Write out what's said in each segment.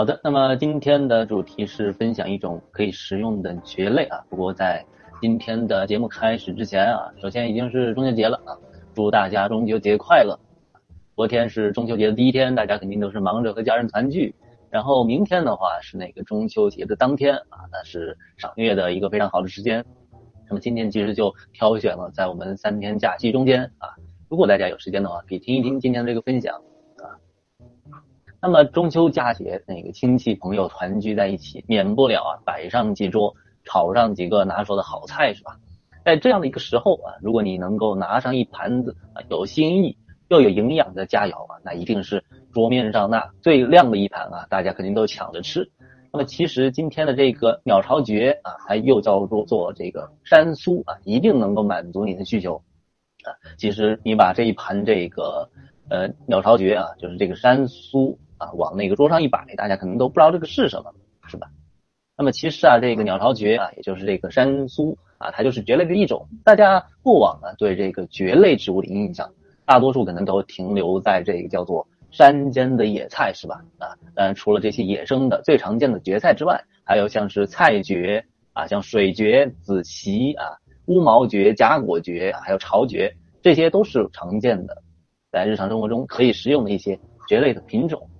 好的，那么今天的主题是分享一种可以食用的蕨类啊。不过在今天的节目开始之前啊，首先已经是中秋节了啊，祝大家中秋节快乐。昨天是中秋节的第一天，大家肯定都是忙着和家人团聚。然后明天的话是那个中秋节的当天啊，那是赏月的一个非常好的时间。那么今天其实就挑选了在我们三天假期中间啊，如果大家有时间的话，可以听一听今天的这个分享。那么中秋佳节，那个亲戚朋友团聚在一起，免不了啊摆上几桌，炒上几个拿手的好菜，是吧？在这样的一个时候啊，如果你能够拿上一盘子啊有新意又有营养的佳肴啊，那一定是桌面上那最亮的一盘啊，大家肯定都抢着吃。那么其实今天的这个鸟巢蕨啊，它又叫做做这个山苏啊，一定能够满足你的需求啊。其实你把这一盘这个呃鸟巢蕨啊，就是这个山苏。啊，往那个桌上一摆，大家可能都不知道这个是什么，是吧？那么其实啊，这个鸟巢蕨啊，也就是这个山苏啊，它就是蕨类的一种。大家过往呢，对这个蕨类植物的印象，大多数可能都停留在这个叫做山间的野菜，是吧？啊，当然除了这些野生的最常见的蕨菜之外，还有像是菜蕨啊，像水蕨、紫萁啊、乌毛蕨、夹果蕨，还有巢蕨，这些都是常见的，在日常生活中可以食用的一些蕨类的品种。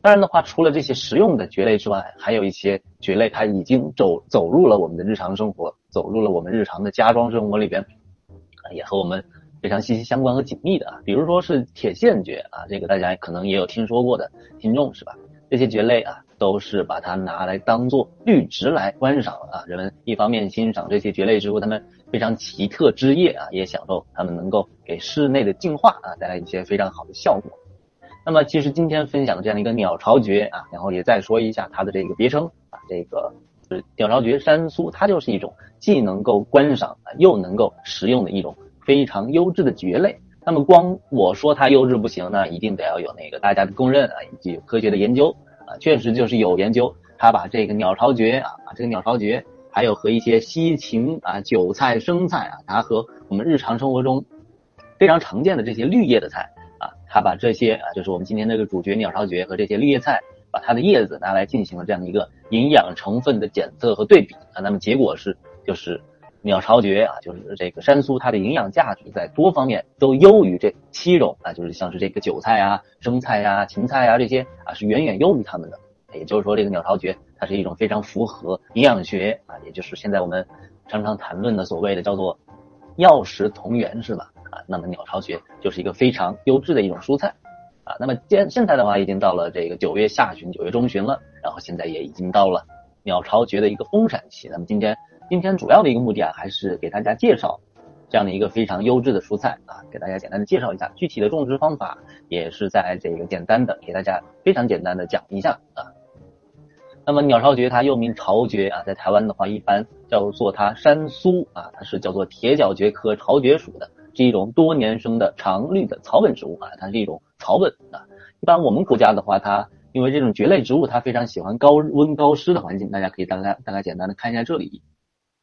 当然的话，除了这些实用的蕨类之外，还有一些蕨类，它已经走走入了我们的日常生活，走入了我们日常的家装生活里边，啊，也和我们非常息息相关和紧密的啊。比如说是铁线蕨啊，这个大家可能也有听说过的听众是吧？这些蕨类啊，都是把它拿来当做绿植来观赏啊。人们一方面欣赏这些蕨类植物它们非常奇特枝叶啊，也享受它们能够给室内的净化啊带来一些非常好的效果。那么其实今天分享的这样一个鸟巢蕨啊，然后也再说一下它的这个别称啊，这个是鸟巢蕨山苏，它就是一种既能够观赏，又能够食用的一种非常优质的蕨类。那么光我说它优质不行，那一定得要有那个大家的公认啊，以及科学的研究啊，确实就是有研究，他把这个鸟巢蕨啊，这个鸟巢蕨还有和一些西芹啊、韭菜、生菜啊，它和我们日常生活中非常常见的这些绿叶的菜。他把这些啊，就是我们今天这个主角鸟巢蕨和这些绿叶菜，把它的叶子拿来进行了这样一个营养成分的检测和对比啊，那么结果是，就是鸟巢蕨啊，就是这个山苏，它的营养价值在多方面都优于这七种啊，就是像是这个韭菜啊、生菜呀、芹菜啊这些啊，是远远优于它们的。也就是说，这个鸟巢蕨它是一种非常符合营养学啊，也就是现在我们常常谈论的所谓的叫做药食同源，是吧？啊，那么鸟巢蕨就是一个非常优质的一种蔬菜，啊，那么现现在的话已经到了这个九月下旬、九月中旬了，然后现在也已经到了鸟巢蕨的一个丰产期。那么今天今天主要的一个目的啊，还是给大家介绍这样的一个非常优质的蔬菜啊，给大家简单的介绍一下具体的种植方法，也是在这个简单的给大家非常简单的讲一下啊。那么鸟巢蕨它又名巢蕨啊，在台湾的话一般叫做它山苏啊，它是叫做铁角蕨科巢蕨属的。是一种多年生的常绿的草本植物啊，它是一种草本啊。一般我们国家的话，它因为这种蕨类植物，它非常喜欢高温高湿的环境。大家可以大概大概简单的看一下这里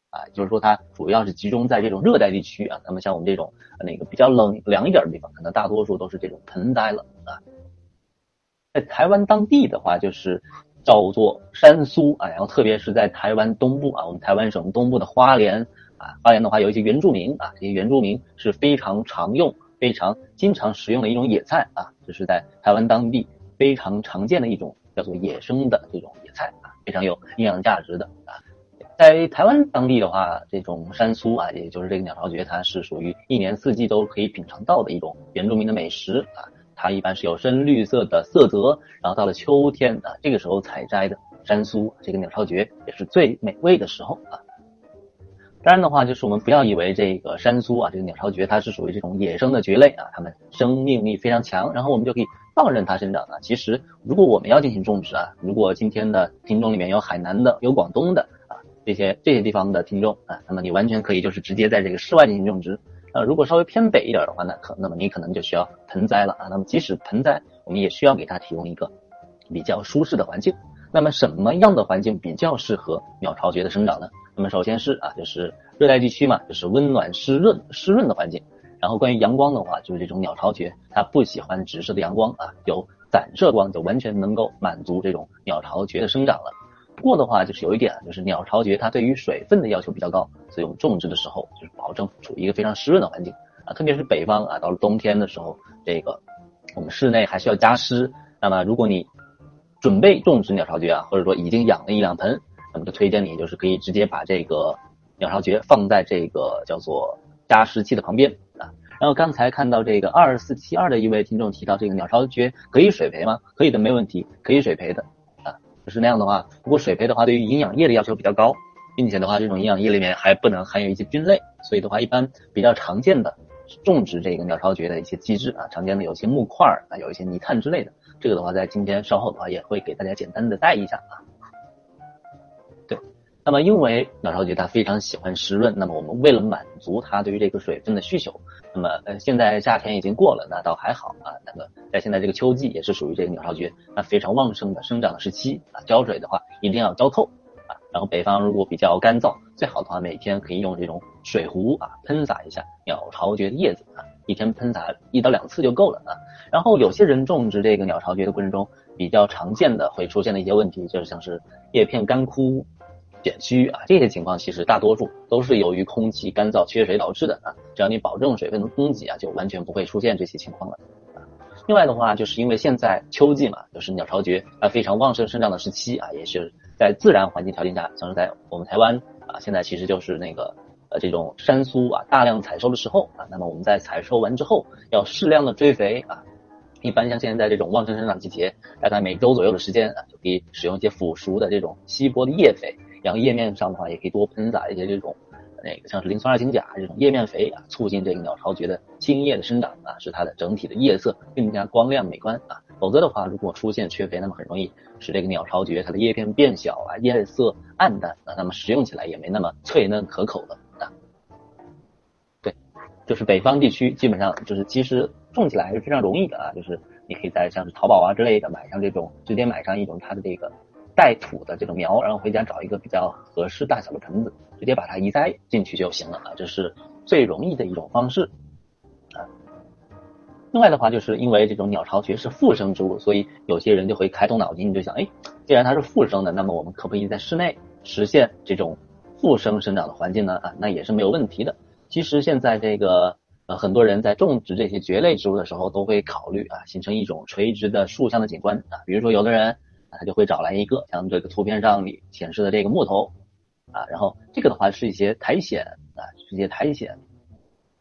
啊，就是说它主要是集中在这种热带地区啊。那么像我们这种那个比较冷凉一点的地方，可能大多数都是这种盆栽了啊。在台湾当地的话，就是叫做山苏啊，然后特别是在台湾东部啊，我们台湾省东部的花莲。啊，花莲的话有一些原住民啊，这些原住民是非常常用、非常经常食用的一种野菜啊，这是在台湾当地非常常见的一种叫做野生的这种野菜啊，非常有营养价值的啊。在台湾当地的话，这种山苏啊，也就是这个鸟巢蕨，它是属于一年四季都可以品尝到的一种原住民的美食啊。它一般是有深绿色的色泽，然后到了秋天啊，这个时候采摘的山苏，这个鸟巢蕨也是最美味的时候啊。当然的话，就是我们不要以为这个山苏啊，这个鸟巢蕨它是属于这种野生的蕨类啊，它们生命力非常强，然后我们就可以放任它生长啊。其实，如果我们要进行种植啊，如果今天的听众里面有海南的、有广东的啊，这些这些地方的听众啊，那么你完全可以就是直接在这个室外进行种植。呃，如果稍微偏北一点的话呢，可那么你可能就需要盆栽了啊。那么即使盆栽，我们也需要给它提供一个比较舒适的环境。那么什么样的环境比较适合鸟巢蕨的生长呢？那么首先是啊，就是热带地区嘛，就是温暖湿润湿润的环境。然后关于阳光的话，就是这种鸟巢蕨它不喜欢直射的阳光啊，有散射光就完全能够满足这种鸟巢蕨的生长了。不过的话，就是有一点，就是鸟巢蕨它对于水分的要求比较高，所以我们种植的时候就是保证处于一个非常湿润的环境啊，特别是北方啊，到了冬天的时候，这个我们室内还需要加湿。那么如果你准备种植鸟巢蕨啊，或者说已经养了一两盆，那么就推荐你就是可以直接把这个鸟巢蕨放在这个叫做加湿器的旁边啊。然后刚才看到这个二四七二的一位听众提到，这个鸟巢蕨可以水培吗？可以的，没问题，可以水培的啊。就是那样的话，不过水培的话，对于营养液的要求比较高，并且的话，这种营养液里面还不能含有一些菌类，所以的话，一般比较常见的种植这个鸟巢蕨的一些机制啊，常见的有些木块啊，有一些泥炭之类的，这个的话，在今天稍后的话也会给大家简单的带一下啊。那么因为鸟巢蕨它非常喜欢湿润，那么我们为了满足它对于这个水分的需求。那么呃，现在夏天已经过了，那倒还好啊。那个在现在这个秋季也是属于这个鸟巢蕨那非常旺盛的生长的时期啊。浇水的话一定要浇透啊。然后北方如果比较干燥，最好的话每天可以用这种水壶啊喷洒一下鸟巢蕨的叶子啊，一天喷洒一到两次就够了啊。然后有些人种植这个鸟巢蕨的过程中，比较常见的会出现的一些问题，就是像是叶片干枯。碱虚啊，这些情况其实大多数都是由于空气干燥缺水导致的啊。只要你保证水分的供给啊，就完全不会出现这些情况了。另外的话，就是因为现在秋季嘛，就是鸟巢蕨啊非常旺盛生长的时期啊，也是在自然环境条件下，像是在我们台湾啊，现在其实就是那个呃这种山苏啊大量采收的时候啊。那么我们在采收完之后，要适量的追肥啊。一般像现在这种旺盛生长季节，大概每周左右的时间啊，就可以使用一些腐熟的这种稀薄的叶肥。然后叶面上的话，也可以多喷洒一些这种那个像是磷酸二氢钾这种叶面肥啊，促进这个鸟巢蕨的茎叶的生长啊，使它的整体的叶色更加光亮美观啊。否则的话，如果出现缺肥，那么很容易使这个鸟巢蕨它的叶片变小啊，叶色暗淡啊，那么食用起来也没那么脆嫩可口了啊。对，就是北方地区基本上就是其实种起来还是非常容易的啊，就是你可以在像是淘宝啊之类的买上这种，直接买上一种它的这个。带土的这种苗，然后回家找一个比较合适大小的盆子，直接把它移栽进去就行了啊，这是最容易的一种方式啊。另外的话，就是因为这种鸟巢蕨是附生植物，所以有些人就会开动脑筋，就想，哎，既然它是附生的，那么我们可不可以在室内实现这种附生生长的环境呢？啊，那也是没有问题的。其实现在这个呃很多人在种植这些蕨类植物的时候，都会考虑啊，形成一种垂直的竖向的景观啊，比如说有的人。他就会找来一个像这个图片上里显示的这个木头啊，然后这个的话是一些苔藓啊，是一些苔藓，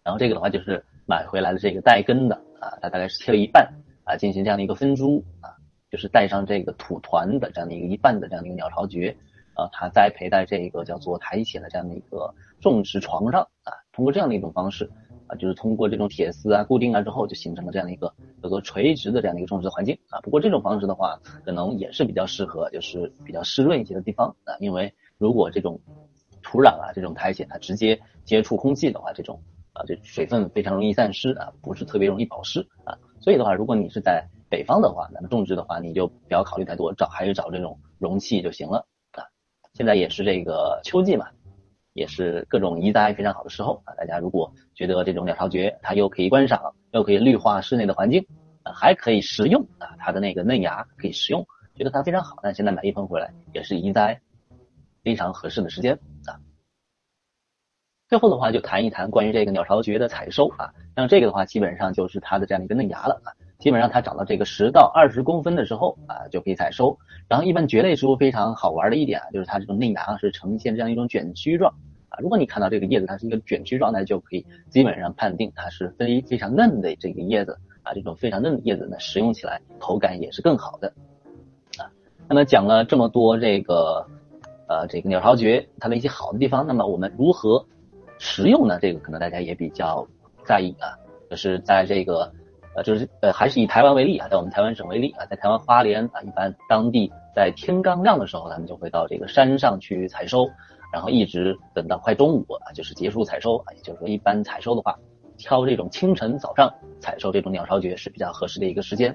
然后这个的话就是买回来的这个带根的啊，它大概是切了一半啊，进行这样的一个分株啊，就是带上这个土团的这样的一个一半的这样的一个鸟巢蕨啊，它栽培在这个叫做苔藓的这样的一个种植床上啊，通过这样的一种方式。就是通过这种铁丝啊固定了之后，就形成了这样一个叫做垂直的这样的一个种植环境啊。不过这种方式的话，可能也是比较适合就是比较湿润一些的地方啊。因为如果这种土壤啊这种苔藓它直接接触空气的话，这种啊这水分非常容易散失啊，不是特别容易保湿啊。所以的话，如果你是在北方的话，那么种植的话，你就不要考虑太多，找还是找这种容器就行了啊。现在也是这个秋季嘛。也是各种移栽非常好的时候啊！大家如果觉得这种鸟巢蕨它又可以观赏，又可以绿化室内的环境，啊，还可以食用啊，它的那个嫩芽可以食用，觉得它非常好。那现在买一盆回来也是移栽非常合适的时间啊。最后的话就谈一谈关于这个鸟巢蕨的采收啊，像这个的话基本上就是它的这样一个嫩芽了啊。基本上它长到这个十到二十公分的时候啊，就可以采收。然后一般蕨类植物非常好玩的一点啊，就是它这种嫩芽是呈现这样一种卷曲状啊。如果你看到这个叶子它是一个卷曲状态，就可以基本上判定它是非非常嫩的这个叶子啊。这种非常嫩的叶子呢，食用起来口感也是更好的啊。那么讲了这么多这个呃这个鸟巢蕨它的一些好的地方，那么我们如何食用呢？这个可能大家也比较在意啊，就是在这个。呃，就是呃，还是以台湾为例啊，在我们台湾省为例啊，在台湾花莲啊，一般当地在天刚亮的时候，他们就会到这个山上去采收，然后一直等到快中午啊，就是结束采收啊。也就是说，一般采收的话，挑这种清晨早上采收这种鸟巢蕨是比较合适的一个时间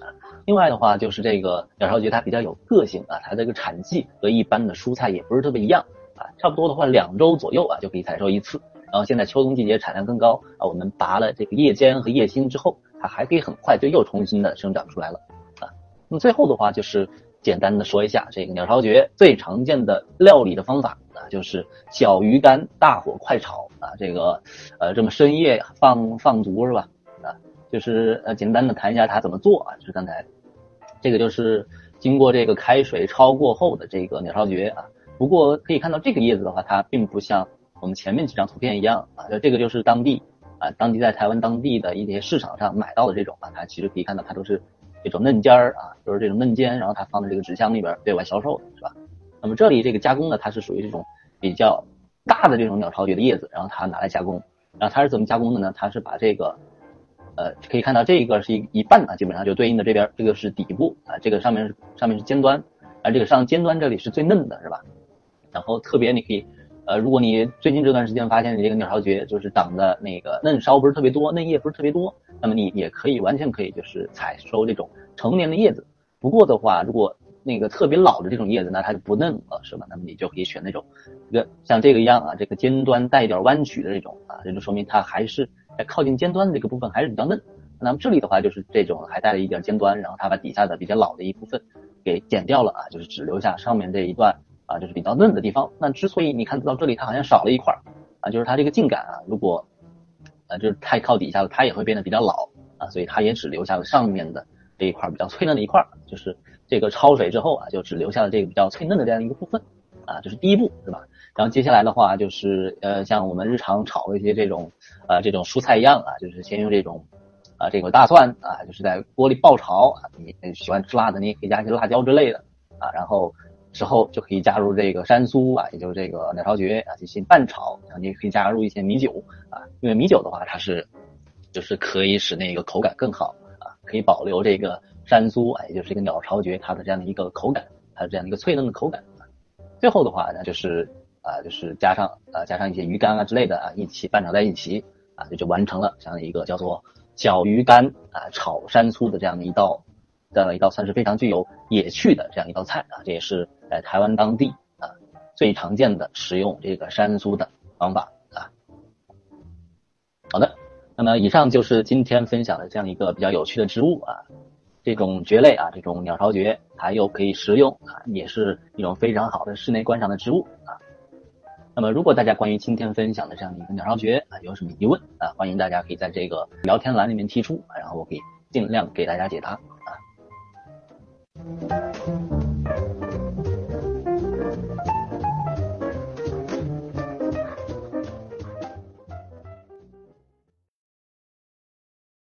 啊。另外的话，就是这个鸟巢蕨它比较有个性啊，它这个产季和一般的蔬菜也不是特别一样啊，差不多的话两周左右啊就可以采收一次。然后现在秋冬季节产量更高啊，我们拔了这个叶尖和叶心之后，它还可以很快就又重新的生长出来了啊那么最后的话就是简单的说一下这个鸟巢蕨最常见的料理的方法啊，就是小鱼干大火快炒啊，这个呃这么深夜放放足是吧？啊，就是呃简单的谈一下它怎么做啊，就是刚才这个就是经过这个开水焯过后的这个鸟巢蕨啊。不过可以看到这个叶子的话，它并不像我们前面几张图片一样啊，这个就是当地啊，当地在台湾当地的一些市场上买到的这种啊，它其实可以看到它都是这种嫩尖儿啊，都是这种嫩尖，然后它放在这个纸箱里边对外销售的是吧？那么这里这个加工呢，它是属于这种比较大的这种鸟巢蕨的叶子，然后它拿来加工，然后它是怎么加工的呢？它是把这个呃可以看到这个是一一半啊，基本上就对应的这边这个是底部啊，这个上面是上面是尖端，而这个上尖端这里是最嫩的是吧？然后特别你可以。呃，如果你最近这段时间发现你这个鸟巢蕨就是长的那个嫩梢不是特别多，嫩叶不是特别多，那么你也可以完全可以就是采收这种成年的叶子。不过的话，如果那个特别老的这种叶子，那它就不嫩了，是吧？那么你就可以选那种，这个像这个一样啊，这个尖端带一点弯曲的这种啊，这就说明它还是在靠近尖端的这个部分还是比较嫩。那么这里的话就是这种还带了一点尖端，然后它把底下的比较老的一部分给剪掉了啊，就是只留下上面这一段。啊，就是比较嫩的地方。那之所以你看到这里，它好像少了一块儿啊，就是它这个茎秆啊，如果啊就是太靠底下了，它也会变得比较老啊，所以它也只留下了上面的这一块比较脆嫩的一块，就是这个焯水之后啊，就只留下了这个比较脆嫩的这样一个部分啊，这是第一步，是吧？然后接下来的话就是呃，像我们日常炒一些这种呃这种蔬菜一样啊，就是先用这种啊这个大蒜啊，就是在锅里爆炒啊，你喜欢吃辣的，你也可以加一些辣椒之类的啊，然后。之后就可以加入这个山苏啊，也就是这个鸟巢蕨啊进行拌炒，然后你可以加入一些米酒啊，因为米酒的话它是就是可以使那个口感更好啊，可以保留这个山苏啊，也就是这个鸟巢蕨它的这样的一个口感，它的这样的一个脆嫩的口感。最后的话呢，就是啊，就是加上啊加上一些鱼干啊之类的啊，一起拌炒在一起啊，这就完成了这样的一个叫做小鱼干啊炒山苏的这样的一道。这样一道算是非常具有野趣的这样一道菜啊，这也是在台湾当地啊最常见的食用这个山苏的方法啊。好的，那么以上就是今天分享的这样一个比较有趣的植物啊，这种蕨类啊，这种鸟巢蕨，它又可以食用啊，也是一种非常好的室内观赏的植物啊。那么如果大家关于今天分享的这样的一个鸟巢蕨啊有什么疑问啊，欢迎大家可以在这个聊天栏里面提出，然后我可以尽量给大家解答。Thank you.